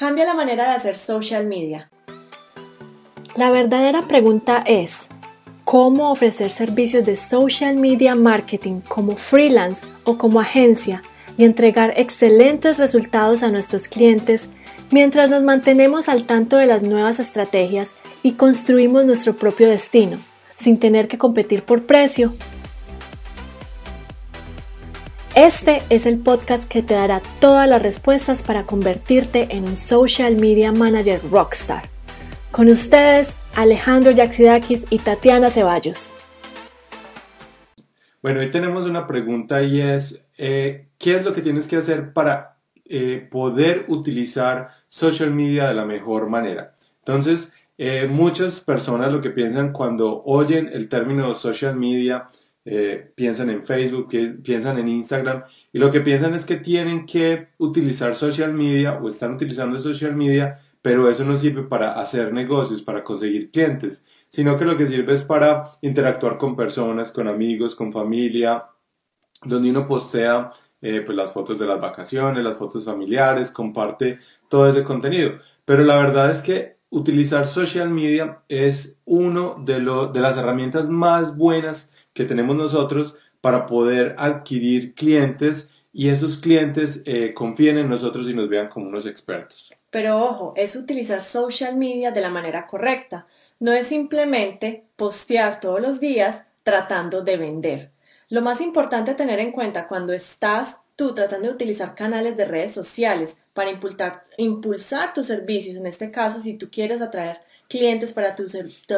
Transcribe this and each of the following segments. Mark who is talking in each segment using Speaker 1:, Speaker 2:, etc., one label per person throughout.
Speaker 1: Cambia la manera de hacer social media.
Speaker 2: La verdadera pregunta es, ¿cómo ofrecer servicios de social media marketing como freelance o como agencia y entregar excelentes resultados a nuestros clientes mientras nos mantenemos al tanto de las nuevas estrategias y construimos nuestro propio destino, sin tener que competir por precio este es el podcast que te dará todas las respuestas para convertirte en un social media manager rockstar. Con ustedes, Alejandro Yaxidakis y Tatiana Ceballos.
Speaker 3: Bueno, hoy tenemos una pregunta y es, eh, ¿qué es lo que tienes que hacer para eh, poder utilizar social media de la mejor manera? Entonces, eh, muchas personas lo que piensan cuando oyen el término social media eh, piensan en Facebook, piensan en Instagram y lo que piensan es que tienen que utilizar social media o están utilizando social media, pero eso no sirve para hacer negocios, para conseguir clientes, sino que lo que sirve es para interactuar con personas, con amigos, con familia, donde uno postea eh, pues las fotos de las vacaciones, las fotos familiares, comparte todo ese contenido. Pero la verdad es que utilizar social media es uno de, de las herramientas más buenas que tenemos nosotros para poder adquirir clientes y esos clientes eh, confíen en nosotros y nos vean como unos expertos.
Speaker 1: Pero ojo, es utilizar social media de la manera correcta. No es simplemente postear todos los días tratando de vender. Lo más importante a tener en cuenta cuando estás tú tratando de utilizar canales de redes sociales para impulsar, impulsar tus servicios, en este caso, si tú quieres atraer clientes para, tu,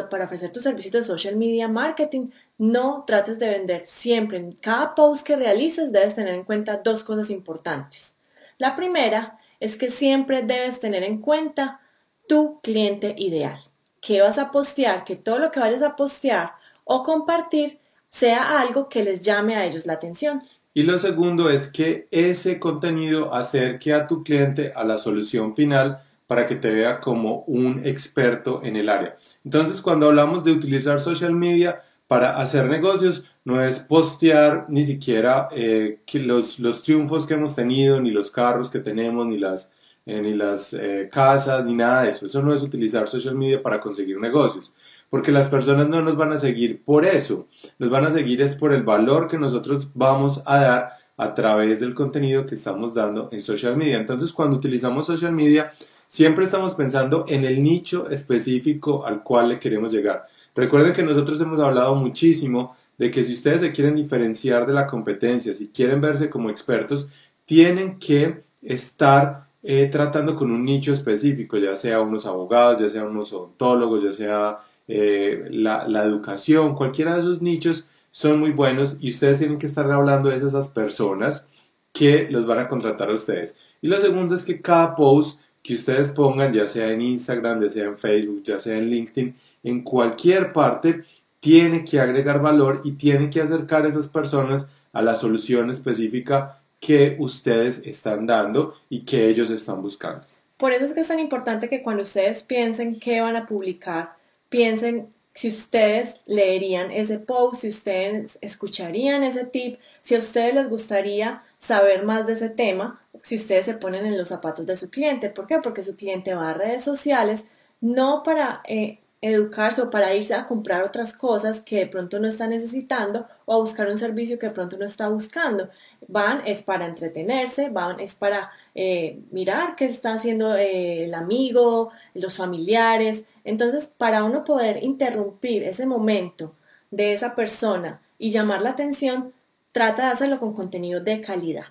Speaker 1: para ofrecer tus servicios de social media marketing, no trates de vender siempre. En cada post que realices debes tener en cuenta dos cosas importantes. La primera es que siempre debes tener en cuenta tu cliente ideal. ¿Qué vas a postear? Que todo lo que vayas a postear o compartir sea algo que les llame a ellos la atención.
Speaker 3: Y lo segundo es que ese contenido acerque a tu cliente a la solución final para que te vea como un experto en el área. Entonces, cuando hablamos de utilizar social media para hacer negocios, no es postear ni siquiera eh, los, los, triunfos que hemos tenido, ni los carros que tenemos, ni las, eh, ni las eh, casas, ni nada de eso. Eso no es utilizar social media para conseguir negocios, porque las personas no nos van a seguir por eso, nos van a seguir es por el valor que nosotros vamos a dar a través del contenido que estamos dando en social media. Entonces, cuando utilizamos social media, Siempre estamos pensando en el nicho específico al cual le queremos llegar. Recuerden que nosotros hemos hablado muchísimo de que si ustedes se quieren diferenciar de la competencia, si quieren verse como expertos, tienen que estar eh, tratando con un nicho específico, ya sea unos abogados, ya sea unos odontólogos, ya sea eh, la, la, educación, cualquiera de esos nichos son muy buenos y ustedes tienen que estar hablando de esas personas que los van a contratar a ustedes. Y lo segundo es que cada post que ustedes pongan, ya sea en Instagram, ya sea en Facebook, ya sea en LinkedIn, en cualquier parte, tiene que agregar valor y tiene que acercar a esas personas a la solución específica que ustedes están dando y que ellos están buscando.
Speaker 1: Por eso es que es tan importante que cuando ustedes piensen qué van a publicar, piensen si ustedes leerían ese post, si ustedes escucharían ese tip, si a ustedes les gustaría saber más de ese tema, si ustedes se ponen en los zapatos de su cliente. ¿Por qué? Porque su cliente va a redes sociales no para eh, educarse o para irse a comprar otras cosas que de pronto no está necesitando o a buscar un servicio que de pronto no está buscando. Van es para entretenerse, van es para eh, mirar qué está haciendo eh, el amigo, los familiares. Entonces, para uno poder interrumpir ese momento de esa persona y llamar la atención, trata de hacerlo con contenido de calidad.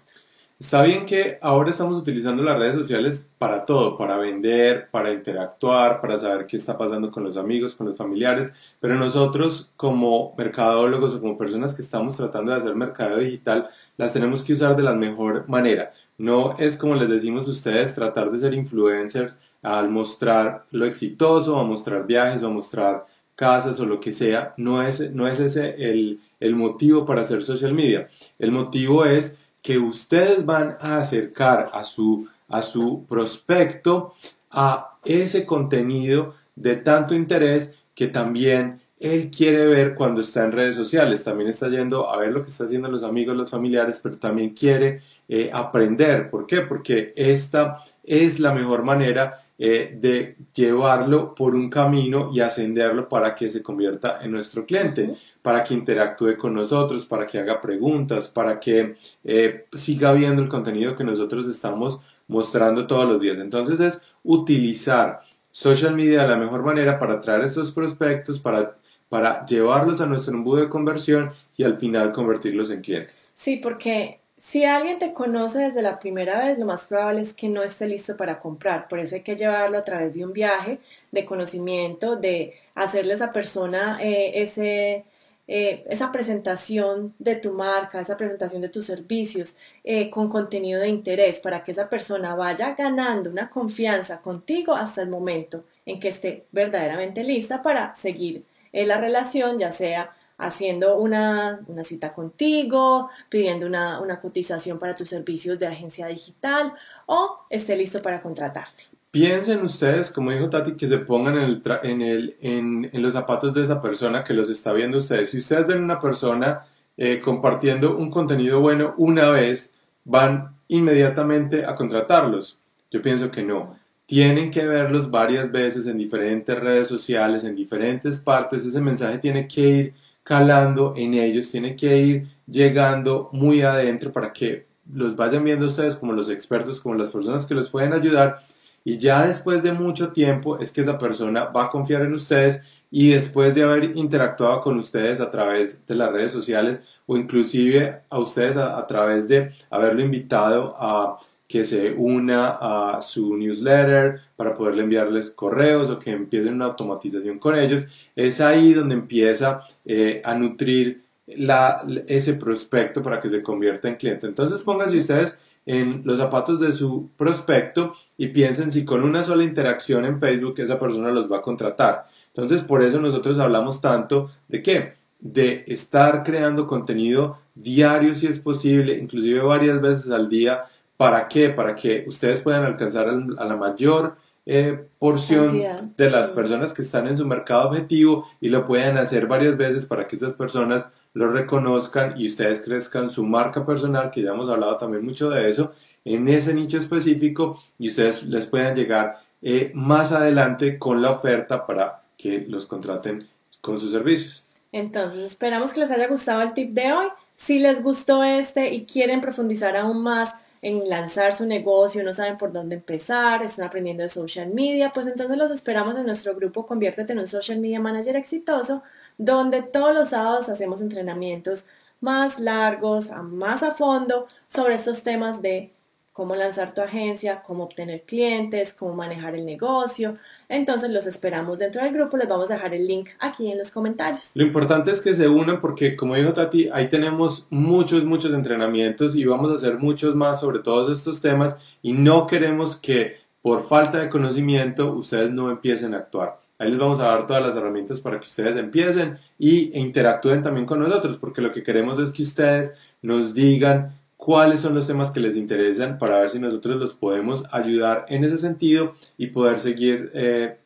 Speaker 3: Está bien que ahora estamos utilizando las redes sociales para todo, para vender, para interactuar, para saber qué está pasando con los amigos, con los familiares, pero nosotros como mercadólogos o como personas que estamos tratando de hacer mercado digital, las tenemos que usar de la mejor manera. No es como les decimos a ustedes, tratar de ser influencers al mostrar lo exitoso, a mostrar viajes a mostrar casas o lo que sea. No es, no es ese el, el motivo para hacer social media. El motivo es que ustedes van a acercar a su, a su prospecto a ese contenido de tanto interés que también él quiere ver cuando está en redes sociales, también está yendo a ver lo que está haciendo los amigos, los familiares, pero también quiere eh, aprender. ¿Por qué? Porque esta es la mejor manera eh, de llevarlo por un camino y ascenderlo para que se convierta en nuestro cliente, para que interactúe con nosotros, para que haga preguntas, para que eh, siga viendo el contenido que nosotros estamos mostrando todos los días. Entonces es utilizar social media de la mejor manera para atraer estos prospectos, para para llevarlos a nuestro embudo de conversión y al final convertirlos en clientes.
Speaker 1: Sí, porque si alguien te conoce desde la primera vez, lo más probable es que no esté listo para comprar. Por eso hay que llevarlo a través de un viaje de conocimiento, de hacerle a esa persona eh, ese, eh, esa presentación de tu marca, esa presentación de tus servicios eh, con contenido de interés para que esa persona vaya ganando una confianza contigo hasta el momento en que esté verdaderamente lista para seguir en la relación, ya sea haciendo una, cita contigo, pidiendo una, cotización para tus servicios de agencia digital o esté listo para contratarte.
Speaker 3: Piensen ustedes, como dijo Tati, que se pongan en, el en, el, en, los zapatos de esa persona que los está viendo ustedes. Si ustedes ven una persona eh, compartiendo un contenido bueno una vez, van inmediatamente a contratarlos. Yo pienso que no tienen que verlos varias veces en diferentes redes sociales, en diferentes partes. Ese mensaje tiene que ir calando en ellos, tiene que ir llegando muy adentro para que los vayan viendo ustedes como los expertos, como las personas que los pueden ayudar. Y ya después de mucho tiempo es que esa persona va a confiar en ustedes y después de haber interactuado con ustedes a través de las redes sociales o inclusive a ustedes a través de haberlo invitado a que se una a su newsletter para poderle enviarles correos o que empiecen una automatización con ellos, es ahí donde empieza eh, a nutrir la, ese prospecto para que se convierta en cliente. Entonces pónganse ustedes en los zapatos de su prospecto y piensen si con una sola interacción en Facebook esa persona los va a contratar. Entonces por eso nosotros hablamos tanto de qué? De estar creando contenido diario si es posible, inclusive varias veces al día ¿Para qué? Para que ustedes puedan alcanzar a la mayor eh, porción de las personas que están en su mercado objetivo y lo puedan hacer varias veces para que esas personas lo reconozcan y ustedes crezcan su marca personal, que ya hemos hablado también mucho de eso, en ese nicho específico y ustedes les puedan llegar eh, más adelante con la oferta para que los contraten con sus servicios.
Speaker 1: Entonces, esperamos que les haya gustado el tip de hoy. Si les gustó este y quieren profundizar aún más en lanzar su negocio, no saben por dónde empezar, están aprendiendo de social media, pues entonces los esperamos en nuestro grupo Conviértete en un Social Media Manager exitoso, donde todos los sábados hacemos entrenamientos más largos, más a fondo sobre estos temas de cómo lanzar tu agencia, cómo obtener clientes, cómo manejar el negocio. Entonces los esperamos dentro del grupo, les vamos a dejar el link aquí en los comentarios.
Speaker 3: Lo importante es que se unan porque como dijo Tati, ahí tenemos muchos, muchos entrenamientos y vamos a hacer muchos más sobre todos estos temas y no queremos que por falta de conocimiento ustedes no empiecen a actuar. Ahí les vamos a dar todas las herramientas para que ustedes empiecen y interactúen también con nosotros, porque lo que queremos es que ustedes nos digan cuáles son los temas que les interesan para ver si nosotros los podemos ayudar en ese sentido y poder seguir eh,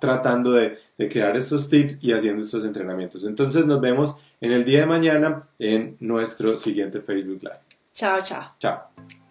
Speaker 3: tratando de, de, crear estos tips y haciendo estos entrenamientos. Entonces nos vemos en el día de mañana en nuestro siguiente Facebook Live.
Speaker 1: Chao, chao.
Speaker 3: Chao.